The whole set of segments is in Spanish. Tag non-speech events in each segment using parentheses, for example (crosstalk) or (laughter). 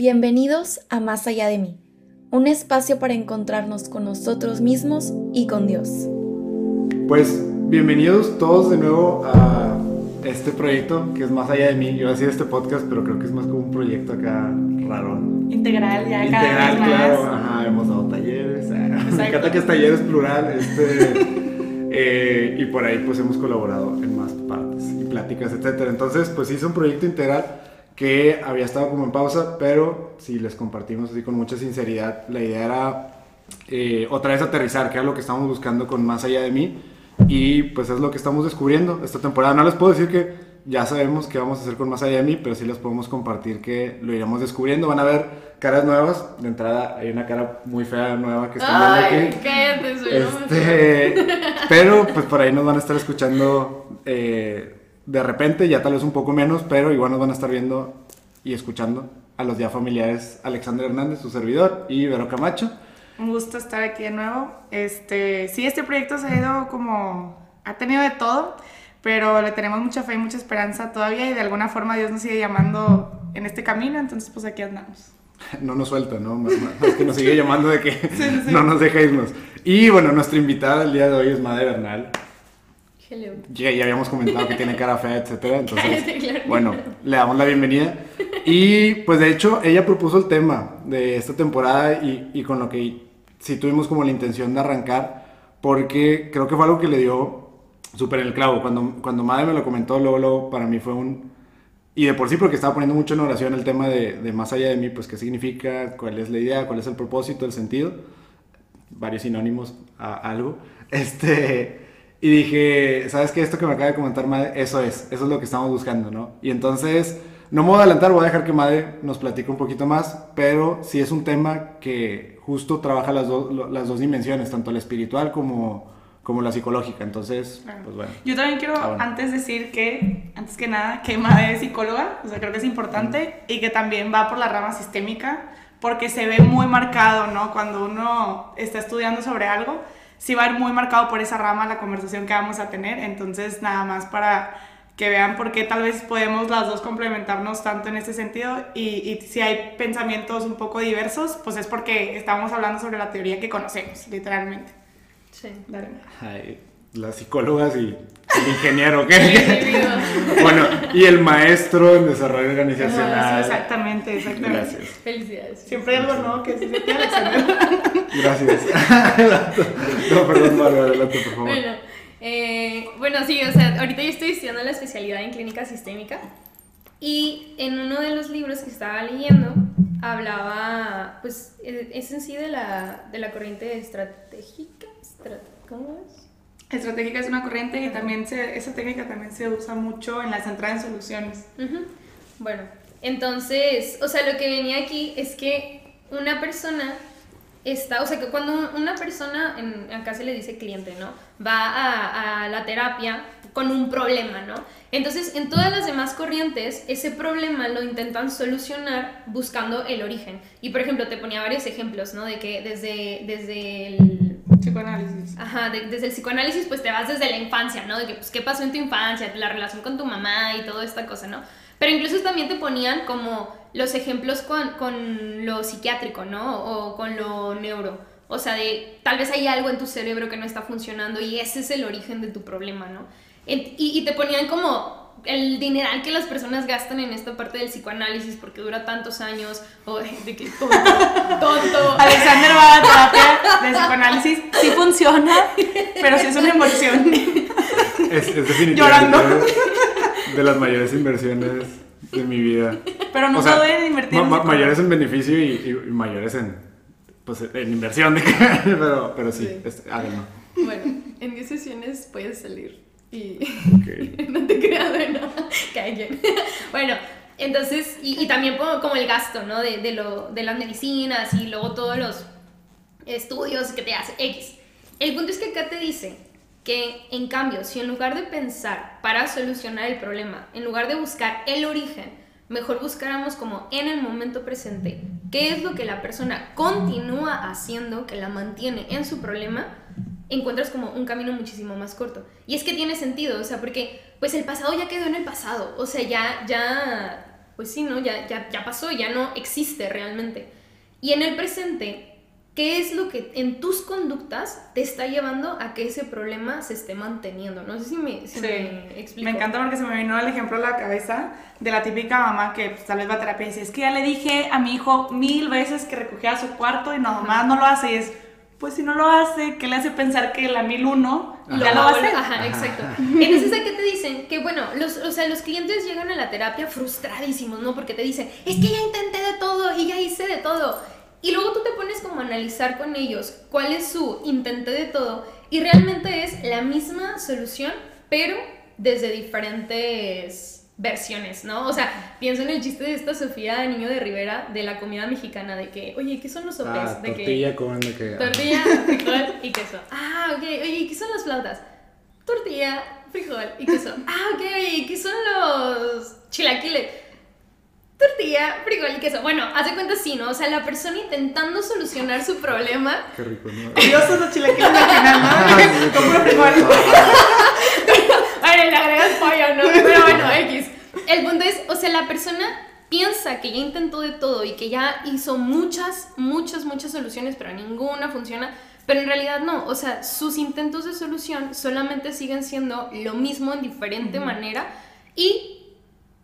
Bienvenidos a Más allá de mí, un espacio para encontrarnos con nosotros mismos y con Dios. Pues bienvenidos todos de nuevo a este proyecto que es Más allá de mí. Yo decía este podcast, pero creo que es más como un proyecto acá raro. Integral, ya Integral, cada vez claro. más. Ajá, hemos dado talleres. (laughs) Me encanta que es talleres plural. Este, (laughs) eh, y por ahí pues hemos colaborado en más partes y pláticas, etcétera. Entonces, pues sí, es un proyecto integral que había estado como en pausa, pero si les compartimos así con mucha sinceridad, la idea era eh, otra vez aterrizar, que era lo que estamos buscando con Más Allá de mí, y pues es lo que estamos descubriendo esta temporada. No les puedo decir que ya sabemos qué vamos a hacer con Más Allá de mí, pero sí les podemos compartir que lo iremos descubriendo. Van a ver caras nuevas, de entrada hay una cara muy fea nueva que viendo Ay, aquí. cállate, soy Este, pero pues por ahí nos van a estar escuchando eh, de repente, ya tal vez un poco menos, pero igual nos van a estar viendo y escuchando a los ya familiares Alexander Hernández, su servidor, y Vero Camacho. Un gusto estar aquí de nuevo. Este, sí, este proyecto se ha ido como, ha tenido de todo, pero le tenemos mucha fe y mucha esperanza todavía y de alguna forma Dios nos sigue llamando en este camino, entonces pues aquí andamos. (laughs) No nos suelta, ¿no? Más- más- que nos sigue llamando de que (laughs) sí, sí. no nos deja irnos. Y bueno, nuestra invitada el día de hoy es Madre Bernal. Hello. Ya, ya habíamos comentado que tiene cara fea, etcétera. (laughs) Entonces, claro. bueno, le damos la bienvenida. Y pues de hecho, ella propuso el tema de esta temporada y, y con lo que sí tuvimos como la intención de arrancar, porque creo que fue algo que le dio súper en el clavo. Cuando, cuando Madre me lo comentó, luego, luego para mí fue un... Y de por sí, porque estaba poniendo mucho en oración el tema de, de más allá de mí, pues qué significa, cuál es la idea, cuál es el propósito, el sentido varios sinónimos a algo. Este, y dije, ¿sabes qué? Esto que me acaba de comentar Made, eso es, eso es lo que estamos buscando, ¿no? Y entonces, no me voy a adelantar, voy a dejar que Made nos platique un poquito más, pero sí es un tema que justo trabaja las, dos- lo- las dos dimensiones, tanto la espiritual como, como la psicológica. Entonces, Claro. pues bueno. Yo también quiero Ah, bueno. antes decir que, antes que nada, que Madre es psicóloga, o sea, creo que es importante y que también va por la rama sistémica, porque se ve muy marcado, ¿no? Cuando uno está estudiando sobre algo, sí va a ir muy marcado por esa rama la conversación que vamos a tener, entonces nada más para que vean por qué tal vez podemos las dos complementarnos tanto en este sentido y, y si hay pensamientos un poco diversos, pues es porque estamos hablando sobre la teoría que conocemos, literalmente. Sí. Dale. Ay, las psicólogas y el ingeniero, ¿qué? bueno, y el maestro en desarrollo organizacional. sí, exactamente, exactamente. Gracias. Felicidades. Siempre hay algo nuevo que ti, Alexander. Gracias. (laughs) no, perdón, vale, adelante, por favor. Bueno, eh, bueno, sí, o sea, ahorita yo estoy estudiando la especialidad en clínica sistémica y en uno de los libros que estaba leyendo hablaba, pues, eh, es en sí de la, de la corriente estratégica, estra- ¿cómo es? Estratégica es una corriente y también se, esa técnica también se usa mucho en las entradas en soluciones. Ujú. Bueno, entonces, o sea, lo que venía aquí es que una persona está, o sea, que cuando una persona, en, acá se le dice cliente, ¿no? Va a, a la terapia con un problema, ¿no? Entonces, en todas las demás corrientes, ese problema lo intentan solucionar buscando el origen. Y, por ejemplo, te ponía varios ejemplos, ¿no? De que desde, desde el Psicoanálisis. Ajá, de- desde el psicoanálisis pues te vas desde la infancia, ¿no? De que pues qué pasó en tu infancia, la relación con tu mamá y toda esta cosa, ¿no? Pero incluso también te ponían como los ejemplos con, con lo psiquiátrico, ¿no? O con lo neuro. O sea, de tal vez hay algo en tu cerebro que no está funcionando y ese es el origen de tu problema, ¿no? Y te ponían como el dineral que las personas gastan en esta parte del psicoanálisis porque dura tantos años, o de que tonto, (laughs) tonto. Alexander va a terapia de psicoanálisis. Sí funciona, pero sí es una inversión. Es, es definitivamente Llorando. de las mayores inversiones de mi vida. Pero no O sea, invertir ma- mayores en beneficio y, y- y mayores en, pues, en inversión. De, (laughs) pero, pero sí, Sí. es- háganlo. Bueno, en 10 sesiones puedes salir y Ok. (laughs) no te creas, (laughs) bueno. (laughs) Bueno, entonces, y, y también como, como el gasto, ¿no? De, de, lo, de las medicinas y luego todos los estudios que te hace X. El punto es que acá te dice que, en cambio, si en lugar de pensar para solucionar el problema, en lugar de buscar el origen, mejor buscáramos como en el momento presente qué es lo que la persona continúa haciendo que la mantiene en su problema, encuentras como un camino muchísimo más corto. Y es que tiene sentido, o sea, porque pues el pasado ya quedó en el pasado, o sea, ya, ya, pues sí, ¿no? Ya, ya, ya pasó, ya no existe realmente. Y en el presente, ¿qué es lo que en tus conductas te está llevando a que ese problema se esté manteniendo? No sé si me, si Sí. me explico. Me encanta porque se me vino el ejemplo a la cabeza de la típica mamá que pues, tal vez va a terapia y dice, es que ya le dije a mi hijo mil veces que recogiera su cuarto y nomás no lo hace. Y es, pues si no lo hace, ¿qué le hace pensar que la mil uno Lo ya lo va a hacer? Ajá, exacto. (laughs) Entonces, ¿a qué te dicen? Que bueno, los, o sea, los clientes llegan a la terapia frustradísimos, ¿no? Porque te dicen, es que ya intenté de todo y ya hice de todo. Y luego tú te pones como a analizar con ellos cuál es su intenté de todo y realmente es la misma solución, pero desde diferentes versiones, ¿no? O sea, pienso en el chiste de esta Sofía Niño de Rivera de la comida mexicana, de que, oye, ¿qué son los sopes? Ah, de que, tortilla con de que... Tortilla, frijol y queso. Ah, ok. Oye, ¿y qué son las flautas? Tortilla, frijol y queso. Ah, ok. Oye, ¿y qué son los chilaquiles? Tortilla, frijol y queso. Bueno, hace cuenta sí, ¿no? O sea, la persona intentando solucionar su problema. Qué rico, ¿no? Curiosos los chilequiles al final, ¿no? (laughs) Con puro frijol. (laughs) Le agregas pollo, ¿no? (laughs) Pero bueno, X. El punto es, o sea, la persona piensa que ya intentó de todo y que ya hizo muchas, muchas, muchas soluciones, pero ninguna funciona. Pero en realidad no, o sea, sus intentos de solución solamente siguen siendo lo mismo en diferente manera y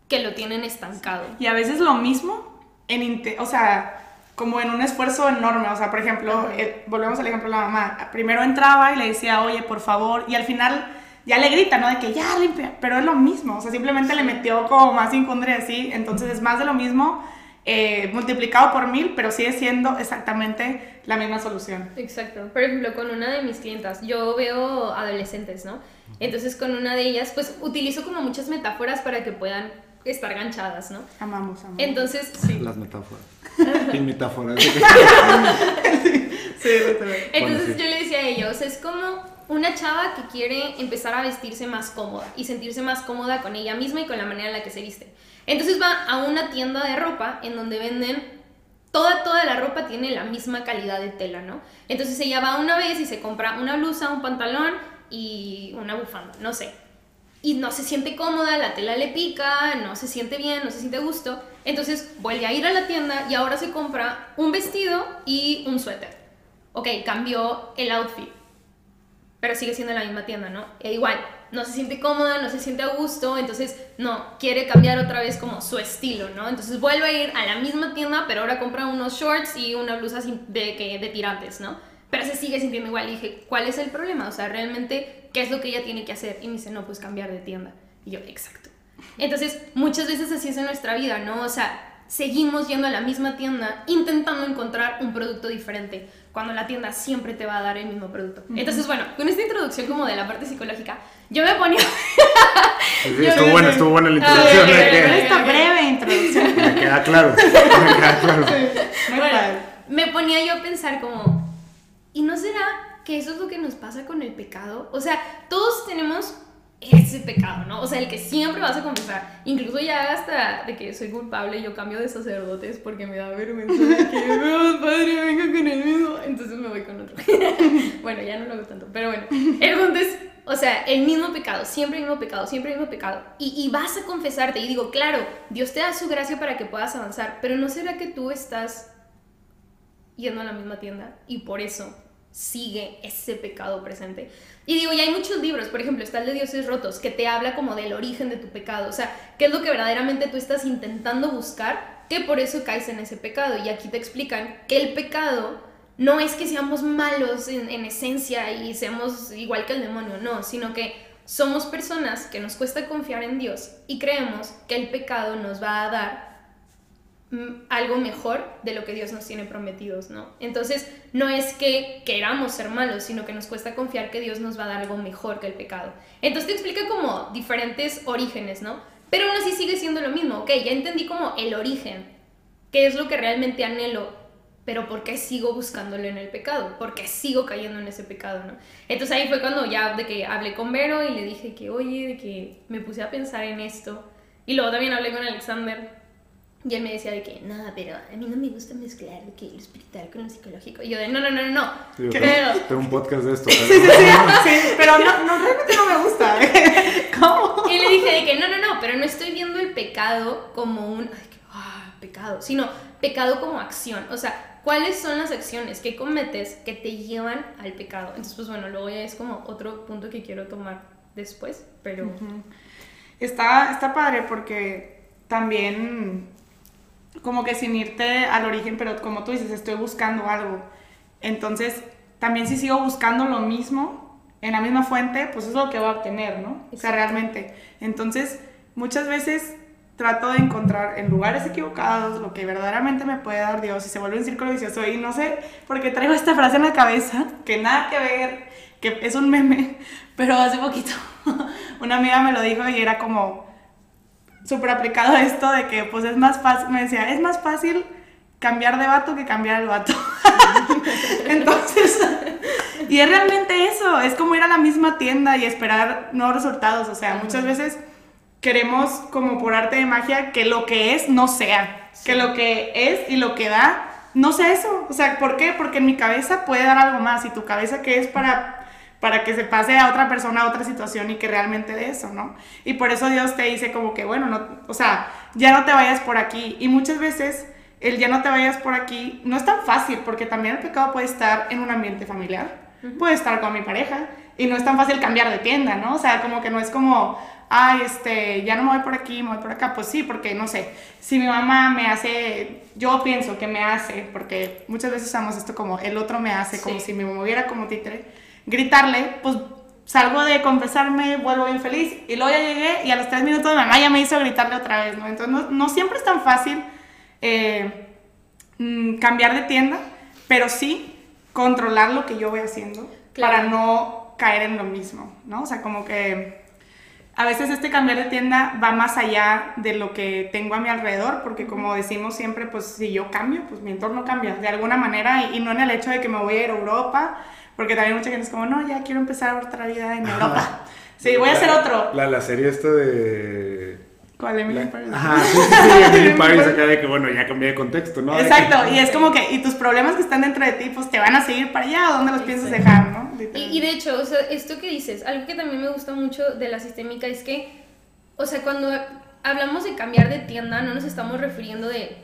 que lo tienen estancado. Y a veces lo mismo, en o sea, como en un esfuerzo enorme. O sea, por ejemplo, eh, volvemos al ejemplo de la mamá. Primero entraba y le decía, oye, por favor, y al final ya le grita, ¿no? De que ya limpia, pero es lo mismo. O sea, simplemente le metió como más incundre así. Entonces es más de lo mismo, eh, multiplicado por mil, pero sigue siendo exactamente la misma solución. Exacto. Por ejemplo, con una de mis clientas, yo veo adolescentes, ¿no? Entonces con una de ellas, pues utilizo como muchas metáforas para que puedan estar ganchadas, ¿no? Amamos, amamos. Entonces, sí. Las metáforas. (laughs) Sin metáforas. (laughs) Sí, literal. Entonces Bueno, sí. yo le decía a ellos, es como una chava que quiere empezar a vestirse más cómoda y sentirse más cómoda con ella misma y con la manera en la que se viste. Entonces va a una tienda de ropa en donde venden toda, toda la ropa tiene la misma calidad de tela, ¿no? Entonces ella va una vez y se compra una blusa, un pantalón y una bufanda, no sé. Y no se siente cómoda, la tela le pica, no se siente bien, no se siente gusto. Entonces vuelve a ir a la tienda y ahora se compra un vestido y un suéter. Ok, cambió el outfit, pero sigue siendo la misma tienda, ¿no? E igual, no se siente cómoda, no se siente a gusto, entonces no, quiere cambiar otra vez como su estilo, ¿no? Entonces vuelve a ir a la misma tienda, pero ahora compra unos shorts y una blusa de, que, de tirantes, ¿no? Pero se sigue sintiendo igual. Y dije, ¿cuál es el problema? O sea, realmente, ¿qué es lo que ella tiene que hacer? Y me dice, no, pues cambiar de tienda. Y yo, exacto. Entonces, muchas veces así es en nuestra vida, ¿no? O sea, seguimos yendo a la misma tienda intentando encontrar un producto diferente, cuando la tienda siempre te va a dar el mismo producto. Entonces, bueno, con esta introducción como de la parte psicológica, yo me ponía... Sí, (laughs) estuvo buena, estuvo buena la introducción. Esta breve introducción. Me queda claro. (laughs) Me queda claro. Muy Bueno, me ponía yo a pensar como, ¿y no será que eso es lo que nos pasa con el pecado? O sea, todos tenemos ese pecado, ¿no? O sea, el que siempre vas a confesar. Incluso ya hasta de que soy culpable, yo cambio de sacerdotes porque me da vergüenza de que, (laughs) no, padre, venga con el mismo. Entonces me voy con otro. (laughs) bueno, ya no lo hago tanto, pero bueno. El punto es, o sea, el mismo pecado, siempre el mismo pecado, siempre el mismo pecado. Y, y vas a confesarte y digo, claro, Dios te da su gracia para que puedas avanzar, pero ¿no será que tú estás yendo a la misma tienda y por eso sigue ese pecado presente. Y digo, y hay muchos libros, por ejemplo, está el de Dioses Rotos, que te habla como del origen de tu pecado, o sea, qué es lo que verdaderamente tú estás intentando buscar, que por eso caes en ese pecado. Y aquí te explican que el pecado no es que seamos malos en, en esencia y seamos igual que el demonio, no, sino que somos personas que nos cuesta confiar en Dios y creemos que el pecado nos va a dar algo mejor de lo que Dios nos tiene prometidos, ¿no? Entonces, no es que queramos ser malos, sino que nos cuesta confiar que Dios nos va a dar algo mejor que el pecado. Entonces te explica como diferentes orígenes, ¿no? Pero aún así sigue siendo lo mismo, ok, ya entendí como el origen, qué es lo que realmente anhelo, pero ¿por qué sigo buscándolo en el pecado? ¿Por qué sigo cayendo en ese pecado, no? Entonces ahí fue cuando ya de que hablé con Vero y le dije que, oye, de que me puse a pensar en esto. Y luego también hablé con Alexander y él me decía de que, no, pero a mí no me gusta mezclar de que lo espiritual con lo psicológico. Y yo de, no, no, no, no, no. Pero- tengo un podcast de esto. (laughs) Sí, sí, sí, (laughs) sí, pero no, no, realmente no me gusta. (laughs) ¿Cómo? Y le dije de que no, no, no, pero no estoy viendo el pecado como un, ay, que, ah, pecado, sino pecado como acción. O sea, ¿cuáles son las acciones que cometes que te llevan al pecado? Entonces, pues bueno, luego ya es como otro punto que quiero tomar después, pero... Está, está padre porque también como que sin irte al origen, pero como tú dices, estoy buscando algo. Entonces, también si sigo buscando lo mismo en la misma fuente, pues es lo que voy a obtener, ¿no? O sea, realmente. Entonces, muchas veces trato de encontrar en lugares equivocados lo que verdaderamente me puede dar Dios y se vuelve un círculo vicioso y no sé por qué traigo esta frase en la cabeza, que nada que ver, que es un meme, (laughs) pero hace poquito (laughs) una amiga me lo dijo y era como súper aplicado esto de que pues es más fácil, me decía, es más fácil cambiar de vato que cambiar el vato. (laughs) Entonces, y es realmente eso, es como ir a la misma tienda y esperar nuevos resultados, o sea, muchas veces queremos como por arte de magia que lo que es no sea, que lo que es y lo que da no sea eso, o sea, ¿por qué? Porque en mi cabeza puede dar algo más y tu cabeza que es para para que se pase a otra persona, a otra situación y que realmente de eso, ¿no? Y por eso Dios te dice como que, bueno, no, o sea, ya no te vayas por aquí. Y muchas veces el ya no te vayas por aquí no es tan fácil, porque también el pecado puede estar en un ambiente familiar, puede estar con mi pareja, y no es tan fácil cambiar de tienda, ¿no? O sea, como que no es como, ay, este, ya no me voy por aquí, me voy por acá. Pues sí, porque no sé, si mi mamá me hace, yo pienso que me hace, porque muchas veces usamos esto como el otro me hace, como si me moviera como títere gritarle, pues salgo de confesarme, vuelvo bien feliz y luego ya llegué y a los tres minutos mi mamá ya me hizo gritarle otra vez, ¿no? Entonces no, siempre es tan fácil eh, mm, cambiar de tienda, pero sí controlar lo que yo voy haciendo para no caer en lo mismo, ¿no? O sea, como que a veces este cambiar de tienda va más allá de lo que tengo a mi alrededor, porque como decimos siempre, pues si yo cambio, pues mi entorno cambia de alguna manera y, y no en el hecho de que me voy a ir a Europa porque también mucha gente es como, no, ya quiero empezar otra vida en (laughs) Europa. Sí, voy a hacer otro. La, la serie esta de... ¿Cuál? Emily Paris. Ajá, sí, sí, sí, Emily (laughs) Paris acá de que, bueno, ya cambié de contexto, ¿no? Exacto, y es (laughs) como que, y tus problemas que están dentro de ti, pues te van a seguir para allá, ¿o dónde los piensas dejar, no? Y, y, de hecho, o sea, esto que dices, algo que también me gusta mucho de la sistémica es que, o sea, cuando hablamos de cambiar de tienda, no nos estamos refiriendo de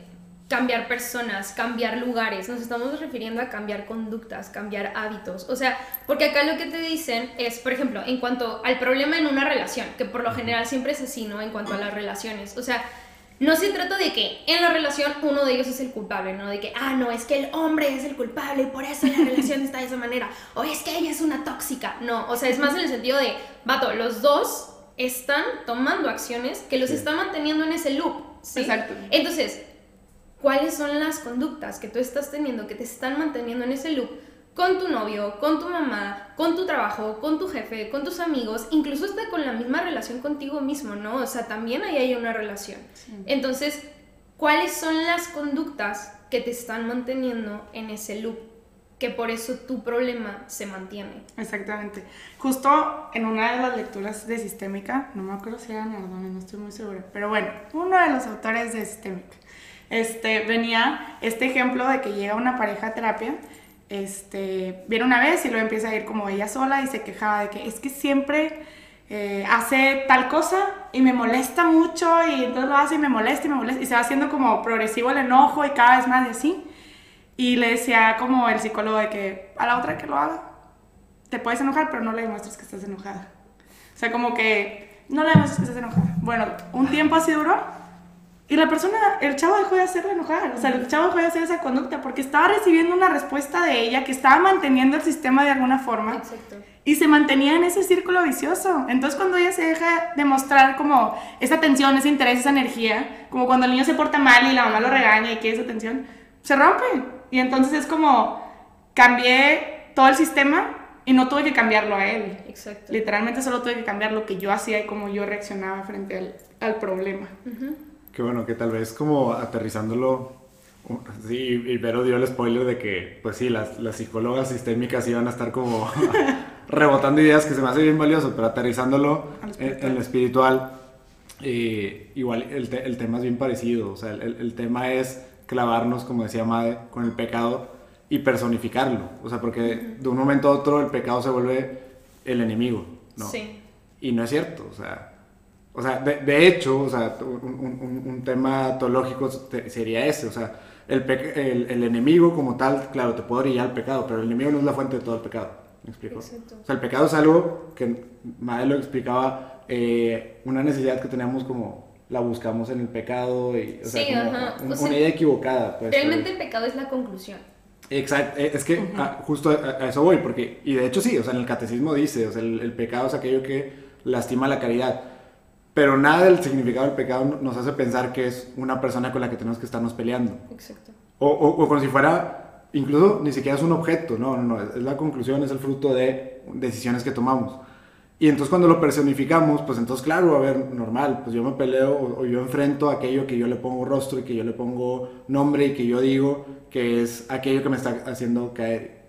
cambiar personas, cambiar lugares, nos estamos refiriendo a cambiar conductas, cambiar hábitos. O sea, porque acá lo que te dicen es, por ejemplo, en cuanto al problema en una relación, que por lo general siempre es así, ¿no? En cuanto a las relaciones. O sea, no se trata de que en la relación uno de ellos es el culpable, ¿no? De que, ah, no, es que el hombre es el culpable y por eso la (laughs) relación está de esa manera. O es que ella es una tóxica. No, o sea, es más en el sentido de, vato, los dos están tomando acciones que los están manteniendo en ese loop. ¿sí? Exacto. Entonces, cuáles son las conductas que tú estás teniendo que te están manteniendo en ese loop con tu novio, con tu mamá, con tu trabajo, con tu jefe, con tus amigos, incluso hasta con la misma relación contigo mismo, ¿no? O sea, también ahí hay una relación. Entonces, ¿cuáles son las conductas que te están manteniendo en ese loop? Que por eso tu problema se mantiene. Exactamente. Justo en una de las lecturas de Sistémica, no me acuerdo si era Nardone, no estoy muy segura, pero bueno, uno de los autores de Sistémica este, venía este ejemplo de que llega una pareja a terapia, este, viene una vez y luego empieza a ir como ella sola y se quejaba de que es que siempre eh, hace tal cosa y me molesta mucho y entonces lo hace y me molesta y me molesta y se va haciendo como progresivo el enojo y cada vez más y así. Y le decía como el psicólogo de que a la otra que lo haga, te puedes enojar, pero no le demuestres que estás enojada. O sea, como que no le demuestres que estás enojada. Bueno, un tiempo así duró y la persona, el chavo dejó de hacerla enojar, o sea, el chavo dejó de hacer esa conducta porque estaba recibiendo una respuesta de ella que estaba manteniendo el sistema de alguna forma. Exacto. Y se mantenía en ese círculo vicioso. Entonces cuando ella se deja de mostrar como esa tensión, ese interés, esa energía, como cuando el niño se porta mal y la mamá lo regaña y quiere esa tensión, se rompe. Y entonces es como, cambié todo el sistema y no tuve que cambiarlo a él. Exacto. Literalmente solo tuve que cambiar lo que yo hacía y cómo yo reaccionaba frente al, al problema. Que bueno, que tal vez como aterrizándolo, sí, y Vero dio el spoiler de que, pues sí, las, las psicólogas sistémicas iban a estar como (laughs) rebotando ideas que se me hace bien valioso, pero aterrizándolo en, lo espiritual, eh, igual el, el, tema es bien parecido, o sea, el, el, tema es clavarnos, como decía Made, con el pecado y personificarlo, o sea, porque de un momento a otro el pecado se vuelve el enemigo, ¿no? Sí. Y no es cierto, o sea, O sea, de, de hecho, o sea, un, un- un tema teológico te- sería ese, o sea, el, el, el enemigo como tal, claro, te puede orillar al pecado, pero el enemigo no es la fuente de todo el pecado. ¿Me explico? Exacto. O sea, el pecado es algo que Madre lo explicaba, eh, una necesidad que tenemos como la buscamos en el pecado y, o sea, Sí, como ajá. un- O sea, una idea equivocada. Pues, Realmente el pecado es la conclusión. Exacto, eh, es que ah, justo a, a eso voy, porque, y de hecho sí, o sea, en el catecismo dice, o sea, el, el pecado es aquello que lastima la caridad, pero nada del significado del pecado no- nos hace pensar que es una persona con la que tenemos que estarnos peleando, Exacto. o, o, o como si fuera, incluso ni siquiera es un objeto, no, no, no, es, es la conclusión, es el fruto de decisiones que tomamos. Y entonces cuando lo personificamos, pues entonces claro, a ver, normal, pues yo me peleo o, o yo enfrento aquello que yo le pongo rostro y que yo le pongo nombre y que yo digo que es aquello que me está haciendo caer.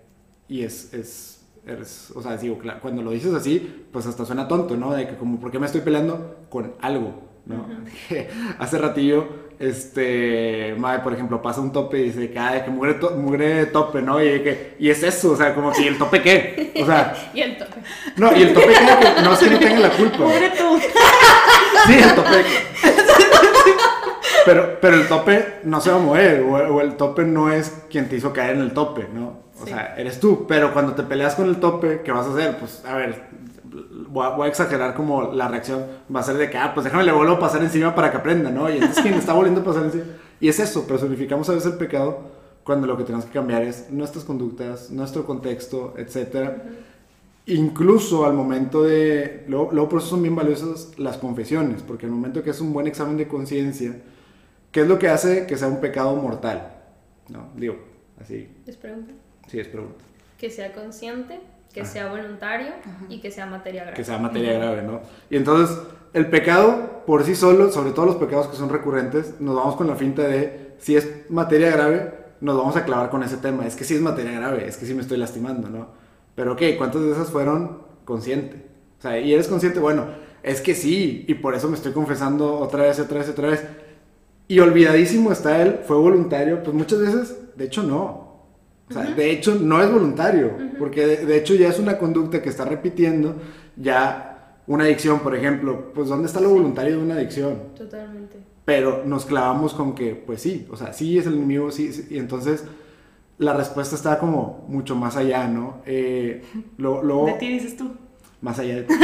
Y es, es, es- o sea, digo, claro, cuando lo dices así, pues hasta suena tonto, ¿no? De que como, ¿por qué me estoy peleando con algo? ¿no? (laughs) Hace ratillo, este, madre, por ejemplo, pasa un tope y dice que, ay, que mugre, to- mugre tope, ¿no? Y, que, y es eso, o sea, como que, ¿y el tope qué? O sea, (laughs) Y el tope. no, y el tope qué, que no es que no tenga la culpa. Pobre tú. (laughs) Sí, el tope. Pero, pero el tope no se va a mover, o, o el tope no es quien te hizo caer en el tope, ¿no? O Sí. sea, eres tú, pero cuando te peleas con el tope, ¿qué vas a hacer? Pues, a ver, voy a, voy a exagerar como la reacción, va a ser de que, ah, pues déjame le vuelvo a pasar encima para que aprenda, ¿no? Y entonces quien está volviendo a pasar encima. Y es eso, personificamos a veces el pecado cuando lo que tenemos que cambiar es nuestras conductas, nuestro contexto, etcétera. Incluso al momento de... Luego, luego por eso son bien valiosas las confesiones, porque al momento que es un buen examen de conciencia, ¿qué es lo que hace que sea un pecado mortal? ¿No? Digo, así, Les pregunto. sí es pregunta. Que sea consciente, que Ah. sea voluntario y que sea materia grave. Que sea materia grave, ¿no? Y entonces, el pecado por sí solo, sobre todo los pecados que son recurrentes, nos vamos con la finta de, si es materia grave, nos vamos a clavar con ese tema. Es que sí es materia grave, es que sí me estoy lastimando, ¿no? Pero ok, ¿cuántas de esas fueron consciente? O sea, y eres consciente, bueno, es que sí, y por eso me estoy confesando otra vez, otra vez, otra vez. Y olvidadísimo está él, fue voluntario, pues muchas veces, de hecho no. O sea, de hecho no es voluntario, porque de, de hecho ya es una conducta que está repitiendo, ya una adicción, por ejemplo, pues ¿dónde está lo voluntario de una adicción? Totalmente. Pero nos clavamos con que, pues sí, o sea, sí es el enemigo, sí, sí, y entonces la respuesta está como mucho más allá, ¿no? Eh, lo, lo- De ti dices tú. más allá de... (laughs)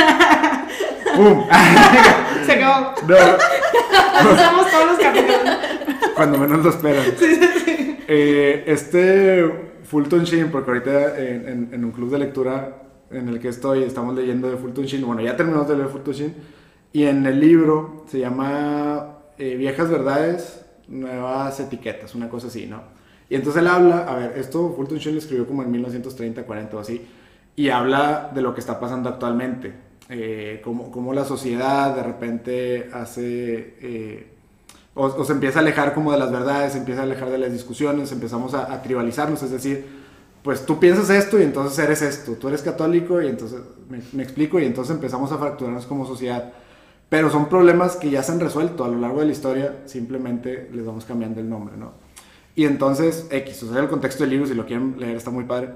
¡Pum! (laughs) Se acabó. No, (laughs) Usamos todos los capítulos. cuando menos lo esperan. Eh, este Fulton Sheen, porque ahorita en, en- en un club de lectura en el que estoy, estamos leyendo de Fulton Sheen, bueno, ya terminamos de leer Fulton Sheen, y en el libro se llama eh, Viejas Verdades, Nuevas Etiquetas, una cosa así, ¿no? Y entonces él habla, a ver, esto Fulton Sheen lo escribió como en 1930, 40 o así, y habla de lo que está pasando actualmente, eh, cómo, cómo la sociedad de repente hace... eh, o se empieza a alejar como de las verdades, se empieza a alejar de las discusiones, empezamos a, a tribalizarnos, es decir, pues tú piensas esto y entonces eres esto, tú eres católico y entonces me, me explico y entonces empezamos a fracturarnos como sociedad. Pero son problemas que ya se han resuelto a lo largo de la historia, simplemente les vamos cambiando el nombre, ¿no? Y entonces, X, o sea, el contexto del libro, si lo quieren leer, está muy padre.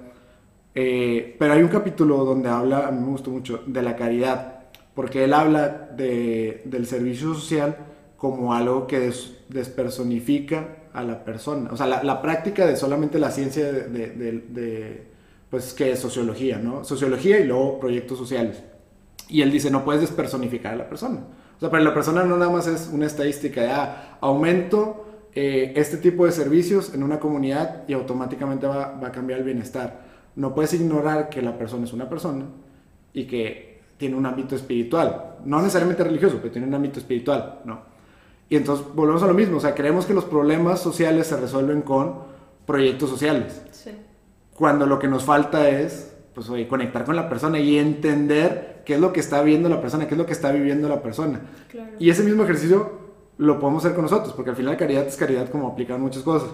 Eh, pero hay un capítulo donde habla, a mí me gustó mucho, de la caridad, porque él habla de, del servicio social como algo que des- despersonifica a la persona. O sea, la, la práctica de solamente la ciencia de, de- de- pues, que es sociología, ¿no? Sociología y luego proyectos sociales. Y él dice, no puedes despersonificar a la persona. O sea, para la persona no nada más es una estadística de, ah, aumento eh, este tipo de servicios en una comunidad y automáticamente va, va a cambiar el bienestar. No puedes ignorar que la persona es una persona y que tiene un ámbito espiritual. No necesariamente religioso, pero tiene un ámbito espiritual, ¿no? Y entonces volvemos a lo mismo, o sea, creemos que los problemas sociales se resuelven con proyectos sociales Sí. cuando lo que nos falta es pues oye, conectar con la persona y entender qué es lo que está viendo la persona, qué es lo que está viviendo la persona. Claro. Y ese mismo ejercicio lo podemos hacer con nosotros, porque al final caridad es caridad como aplicar muchas cosas.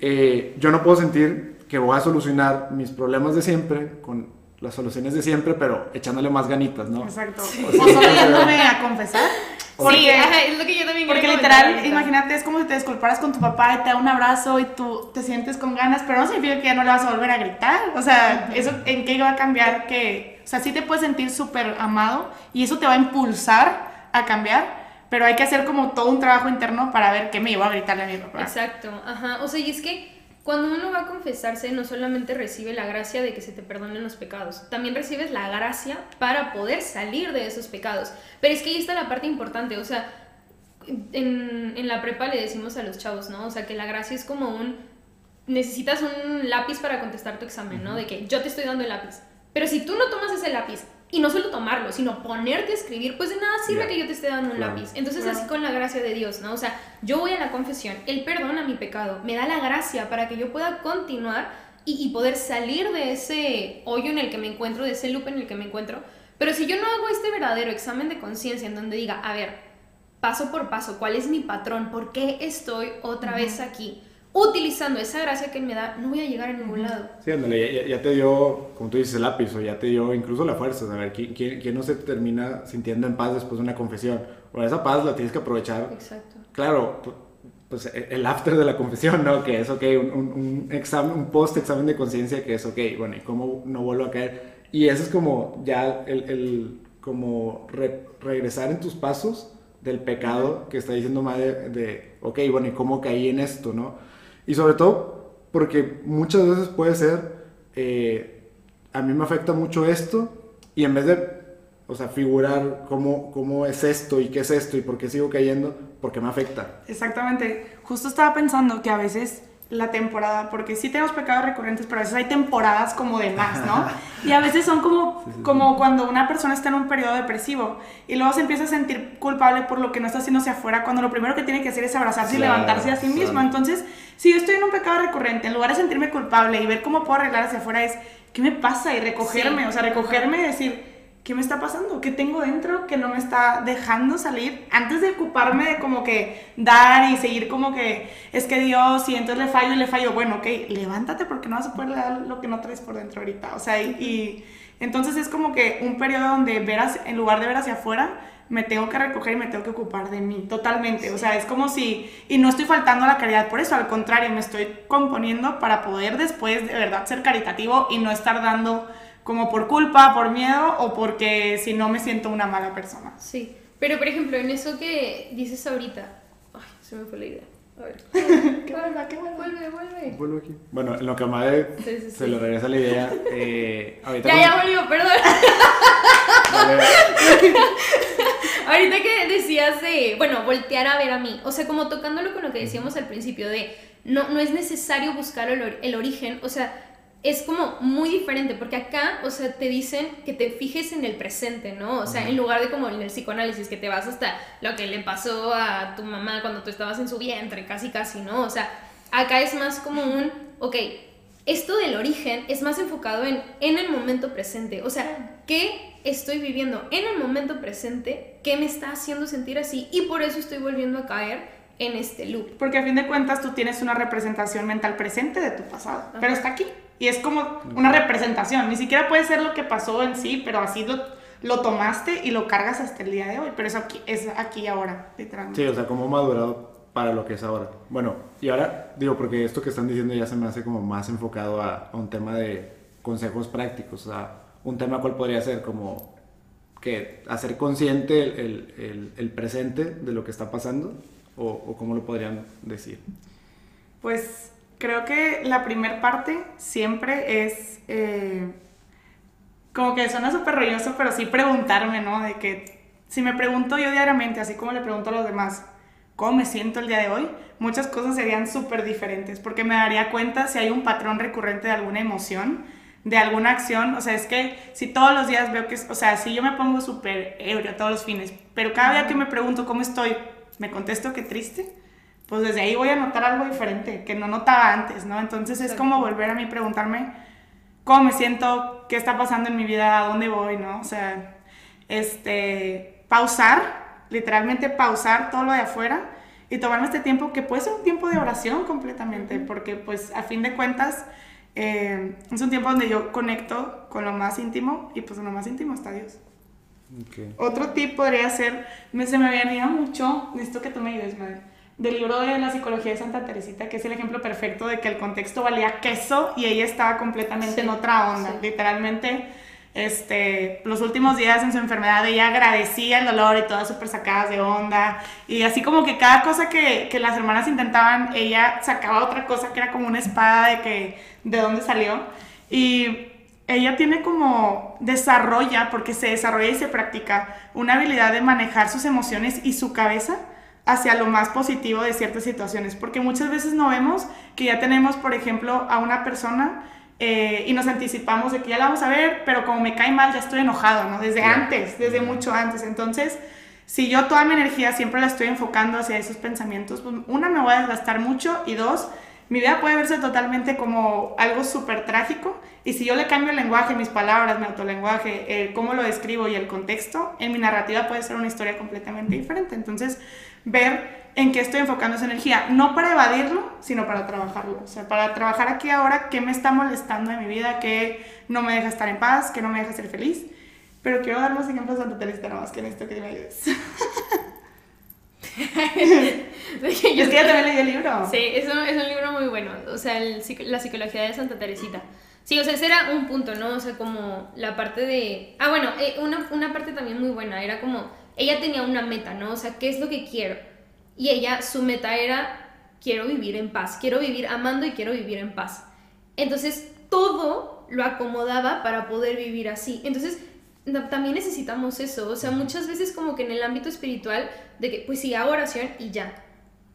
Eh, yo no puedo sentir que voy a solucionar mis problemas de siempre con las soluciones de siempre, pero echándole más ganitas, ¿no? Exacto. Sí. O solo yéndome a confesar. Sí, Porque, ajá, es lo que yo también porque literal, imagínate, es como si te disculparas con tu papá y te da un abrazo y tú te sientes con ganas, pero no significa que ya no le vas a volver a gritar. O sea, ¿eso en qué va a cambiar? Que, o sea, sí te puedes sentir súper amado y eso te va a impulsar a cambiar, pero hay que hacer como todo un trabajo interno para ver qué me llevó a gritarle a mi papá. Exacto, ajá. O sea, y es que cuando uno va a confesarse, no solamente recibe la gracia de que se te perdonen los pecados, también recibes la gracia para poder salir de esos pecados. Pero es que ahí está la parte importante, o sea, en, en la prepa le decimos a los chavos, ¿no? O sea, que la gracia es como un... Necesitas un lápiz para contestar tu examen, ¿no? De que yo te estoy dando el lápiz. Pero si tú no tomas ese lápiz y no solo tomarlo, sino ponerte a escribir, pues de nada sirve que yo te esté dando un Claro. lápiz. Entonces Claro. así con la gracia de Dios, ¿no? O sea, yo voy a la confesión, Él perdona mi pecado, me da la gracia para que yo pueda continuar y, y poder salir de ese hoyo en el que me encuentro, de ese loop en el que me encuentro. Pero si yo no hago este verdadero examen de conciencia en donde diga, a ver, paso por paso, cuál es mi patrón, por qué estoy otra vez aquí, utilizando esa gracia que Él me da, no voy a llegar a ningún lado. Sí, ándale, ya, ya- te dio, como tú dices, el lápiz, o ya te dio incluso la fuerza. A ver, ¿quién, quién, quién no se termina sintiendo en paz después de una confesión? Bueno, esa paz la tienes que aprovechar. Exacto. Claro, pu- pues e- el after de la confesión, ¿no? Que es, ok, un, un, un examen, un post-examen de conciencia que es, ok, bueno, ¿y cómo no vuelvo a caer? Y eso es como ya el, el como re- regresar en tus pasos del pecado que está diciendo madre de, ok, bueno, ¿y cómo caí en esto, no? Y sobre todo porque muchas veces puede ser, eh, a mí me afecta mucho esto y en vez de, o sea, figurar cómo, cómo es esto y qué es esto y por qué sigo cayendo, porque me afecta. Exactamente. Justo estaba pensando que a veces la temporada, porque sí tenemos pecados recurrentes, pero a veces hay temporadas como de más, ¿no? (laughs) Y a veces son como, como cuando una persona está en un periodo depresivo y luego se empieza a sentir culpable por lo que no está haciendo hacia afuera, cuando lo primero que tiene que hacer es abrazarse y levantarse a sí mismo. Entonces, si yo estoy en un pecado recurrente, en lugar de sentirme culpable y ver cómo puedo arreglar hacia afuera, es, ¿qué me pasa? Y recogerme, Sí. o sea, recogerme y decir, ¿qué me está pasando? ¿Qué tengo dentro que no me está dejando salir? Antes de ocuparme de como que dar y seguir como que es que Dios y entonces le fallo y le fallo. Bueno, ok, levántate porque no vas a poder dar lo que no traes por dentro ahorita. O sea, y, y entonces es como que un periodo donde ver hacia- en lugar de ver hacia afuera, me tengo que recoger y me tengo que ocupar de mí totalmente. O sea, es como si, y no estoy faltando a la caridad por eso, al contrario, me estoy componiendo para poder después de verdad ser caritativo y no estar dando como por culpa, por miedo o porque si no me siento una mala persona. Sí, pero por ejemplo, en eso que dices ahorita, ay, se me fue la idea. A ver, (laughs) Qué vuelva, qué vuelva. vuelve, vuelve. Vuelvo aquí. Bueno, en lo que a Madre Sí, sí, se sí. le regresa la idea, eh, ahorita... Ya, ya volvió, perdón. Vale, (laughs) Ahorita que decías de, bueno, voltear a ver a mí, o sea, como tocándolo con lo que decíamos al principio de, no, no es necesario buscar el, or- el origen, o sea, es como muy diferente, porque acá, o sea, te dicen que te fijes en el presente, ¿no? O sea, en lugar de como en el psicoanálisis, que te vas hasta lo que le pasó a tu mamá cuando tú estabas en su vientre, casi, casi, ¿no? O sea, acá es más como un, ok, esto del origen es más enfocado en, en el momento presente. O sea, ¿qué estoy viviendo en el momento presente? ¿Qué me está haciendo sentir así? Y por eso estoy volviendo a caer en este loop. Porque a fin de cuentas tú tienes una representación mental presente de tu pasado, pero está aquí. Y es como una representación, ni siquiera puede ser lo que pasó en sí, pero así lo, lo tomaste y lo cargas hasta el día de hoy. Pero eso aquí, es aquí y ahora, literalmente. Sí, o sea, cómo ha madurado para lo que es ahora. Bueno, y ahora digo, porque esto que están diciendo ya se me hace como más enfocado a, un tema de consejos prácticos, o sea, un tema cuál podría ser como que hacer consciente el presente de lo que está pasando, o, o cómo lo podrían decir. Pues creo que la primer parte siempre es eh, como que suena súper rolloso, pero sí preguntarme, ¿no? De que si me pregunto yo diariamente, así como le pregunto a los demás, ¿cómo me siento el día de hoy? Muchas cosas serían súper diferentes, porque me daría cuenta si hay un patrón recurrente de alguna emoción, de alguna acción. O sea, es que si todos los días veo que, es- o sea, si yo me pongo súper ebrio todos los fines, pero cada día que me pregunto cómo estoy, me contesto que triste, pues desde ahí voy a notar algo diferente que no notaba antes, ¿no? Entonces es como volver a mí preguntarme cómo me siento, qué está pasando en mi vida, a dónde voy, ¿no? O sea, este, pausar, literalmente pausar todo lo de afuera y tomarme este tiempo que puede ser un tiempo de oración completamente, porque pues a fin de cuentas eh, es un tiempo donde yo conecto con lo más íntimo y pues en lo más íntimo está Dios. Otro tip podría ser, me, se me venía mucho, necesito que tú me ayudes, madre, del libro de la psicología de Santa Teresita, que es el ejemplo perfecto de que el contexto valía queso y ella estaba completamente Sí, en otra onda. sí. Literalmente, este, los últimos días en su enfermedad ella agradecía el dolor y todas súper sacadas de onda. Y así como que cada cosa que, que, las hermanas intentaban, ella sacaba otra cosa que era como una espada de que de dónde salió. Y ella tiene como desarrolla, porque se desarrolla y se practica, una habilidad de manejar sus emociones y su cabeza hacia lo más positivo de ciertas situaciones. Porque muchas veces no vemos que ya tenemos, por ejemplo, a una persona eh, y nos anticipamos de que ya la vamos a ver, pero como me cae mal ya estoy enojado, ¿no? Desde antes, desde mucho antes. Entonces, si yo toda mi energía siempre la estoy enfocando hacia esos pensamientos, pues una me voy a desgastar mucho y dos, mi vida puede verse totalmente como algo súper trágico y si yo le cambio el lenguaje, mis palabras, mi autolenguaje, el cómo lo describo y el contexto, en mi narrativa puede ser una historia completamente diferente. Entonces, ver en qué estoy enfocando esa energía, no para evadirlo, sino para trabajarlo. O sea, para trabajar aquí ahora qué me está molestando en mi vida, qué no me deja estar en paz, qué no me deja ser feliz. Pero quiero dar más ejemplos de Santa Teresa nada más que necesito que me ayudes. (laughs) es que ya también leí el libro. Sí, es un, es un libro muy bueno. O sea, la psicología de Santa Teresita. Sí, o sea, ese era un punto, ¿no? O sea, como la parte de... Ah, bueno, eh, una, una parte también muy buena. Era como, ella tenía una meta, ¿no? O sea, ¿qué es lo que quiero? Y ella, su meta era, quiero vivir en paz, quiero vivir amando y quiero vivir en paz. Entonces, todo lo acomodaba para poder vivir así. Entonces, también necesitamos eso. O sea, muchas veces como que en el ámbito espiritual, de que, pues sí, hago oración y ya.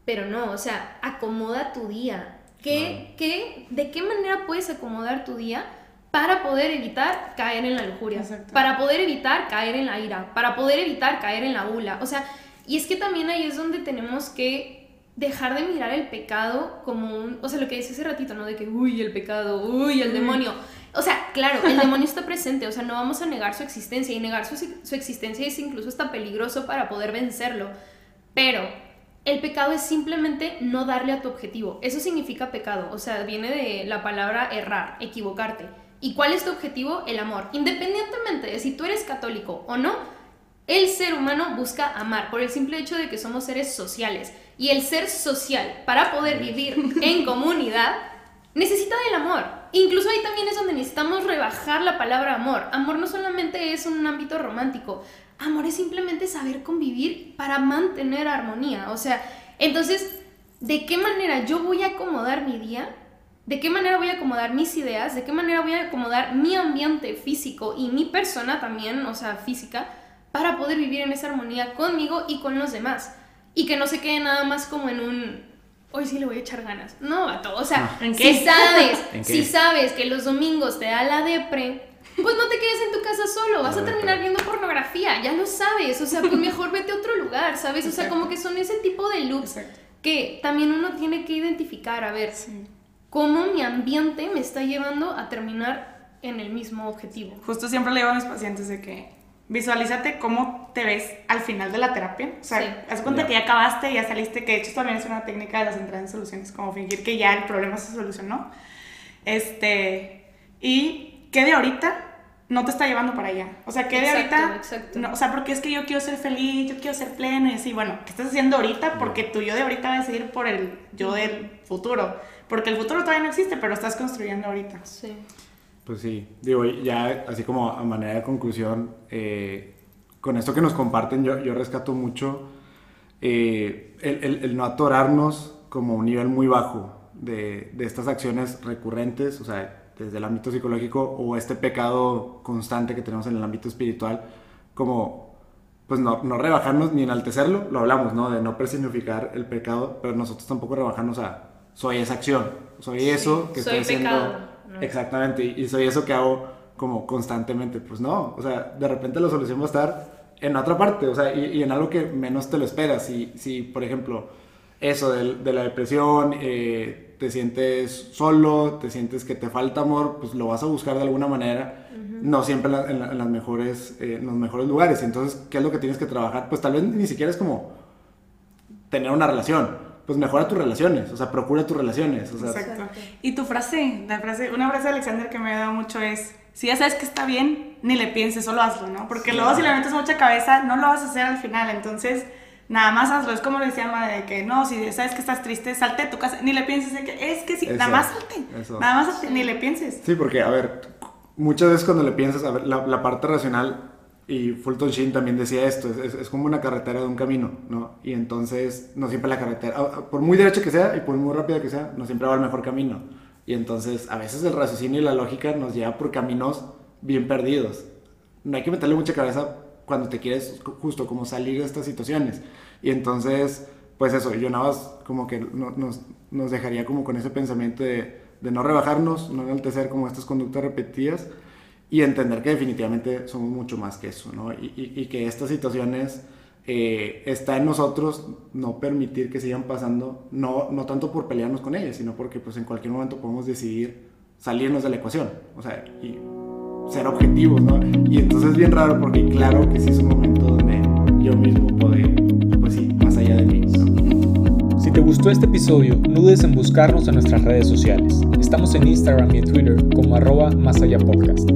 Pero no, o sea, acomoda tu día. ¿Qué, qué, ¿De qué manera puedes acomodar tu día para poder evitar caer en la lujuria? Para poder evitar caer en la ira, para poder evitar caer en la gula. O sea, y es que también ahí es donde tenemos que dejar de mirar el pecado como un, o sea, lo que decía hace ratito, ¿no? De que, uy, el pecado, uy, el demonio. O sea, claro, el demonio está presente, o sea, no vamos a negar su existencia y negar su, su existencia es incluso hasta peligroso para poder vencerlo. Pero el pecado es simplemente no darle a tu objetivo. Eso significa pecado, o sea, viene de la palabra errar, equivocarte. ¿Y cuál es tu objetivo? El amor. Independientemente de si tú eres católico o no, el ser humano busca amar por el simple hecho de que somos seres sociales. Y el ser social, para poder vivir en comunidad, necesita del amor. Incluso ahí también es donde necesitamos rebajar la palabra amor. Amor no solamente es un ámbito romántico. Amor es simplemente saber convivir para mantener armonía. O sea, entonces, ¿de qué manera yo voy a acomodar mi día? ¿De qué manera voy a acomodar mis ideas? ¿De qué manera voy a acomodar mi ambiente físico y mi persona también, o sea, física? Para poder vivir en esa armonía conmigo y con los demás. Y que no se quede nada más como en un, hoy sí le voy a echar ganas. No, a todo. O sea, ah. si (laughs) sabes, si sabes que los domingos te da la depre, pues no te quedes en tu casa solo, vas a terminar viendo pornografía, ya lo sabes. O sea, pues mejor vete a otro lugar, ¿sabes? O sea, como que son ese tipo de loops que también uno tiene que identificar, a ver, cómo mi ambiente me está llevando a terminar en el mismo objetivo. Justo siempre le digo a mis pacientes de que visualízate cómo te ves al final de la terapia. O sea, haz cuenta que ya acabaste, ya saliste, que de hecho también es una técnica de las entradas en soluciones, como fingir que ya el problema se solucionó. Este, y que de ahorita no te está llevando para allá. O sea, que de ahorita. Exacto. No, o sea, porque es que yo quiero ser feliz, yo quiero ser pleno, y así, bueno, ¿qué estás haciendo ahorita? Porque tu yo de ahorita va a seguir por el yo del futuro. Porque el futuro todavía no existe, pero estás construyendo ahorita. Sí. Pues sí, digo, ya así como a manera de conclusión, eh, con esto que nos comparten yo, yo rescato mucho eh, el, el, no atorarnos como un nivel muy bajo de, de, estas acciones recurrentes, o sea, desde el ámbito psicológico o este pecado constante que tenemos en el ámbito espiritual, como pues no, no rebajarnos ni enaltecerlo, lo hablamos, ¿no? De no personificar el pecado, pero nosotros tampoco rebajarnos a soy esa acción, soy eso que estoy haciendo Exactamente, y soy eso que hago como constantemente. Pues no, o sea, de repente la solución va a estar en otra parte, o sea, y, en algo que menos te lo esperas. Si, si por ejemplo, eso de, de la depresión, eh, te sientes solo, te sientes que te falta amor, pues lo vas a buscar de alguna manera, no siempre en, las mejores, eh, en los mejores lugares. Entonces, ¿qué es lo que tienes que trabajar? Pues tal vez ni siquiera es como tener una relación pues mejora tus relaciones, o sea, procura tus relaciones. O sea, Exacto. Y tu frase, la frase, una frase de Alexander que me ha dado mucho es, si ya sabes que está bien, ni le pienses, solo hazlo, ¿no? Porque luego si le metes mucha cabeza, no lo vas a hacer al final, entonces nada más hazlo. Es como le decía madre, de que no, si sabes que estás triste, salte de tu casa, ni le pienses, de que es que sí, nada más salte, nada más salte, ni le pienses. Sí, porque, a ver, muchas veces cuando le piensas, a ver, la, la parte racional, y Fulton Sheen también decía esto, es, es, como una carretera de un camino, ¿no? Y entonces, no siempre la carretera, ah, por muy derecha que sea y por muy rápida que sea, no siempre va el mejor camino. Y entonces, a veces el raciocinio y la lógica nos lleva por caminos bien perdidos. No hay que meterle mucha cabeza cuando te quieres justo como salir de estas situaciones. Y entonces, pues eso, yo nada más como que nos, nos dejaría como con ese pensamiento de, de no rebajarnos, no enaltecer como estas conductas repetidas y entender que definitivamente somos mucho más que eso, ¿no? Y, y, que estas situaciones eh, está en nosotros no permitir que sigan pasando, no, no tanto por pelearnos con ellas, sino porque pues en cualquier momento podemos decidir salirnos de la ecuación, o sea, y ser objetivos, ¿no? Y entonces es bien raro porque claro que sí es un momento donde yo mismo puedo Si te gustó este episodio, no dudes en buscarnos en nuestras redes sociales. Estamos en Instagram y en Twitter como arroba más podcast.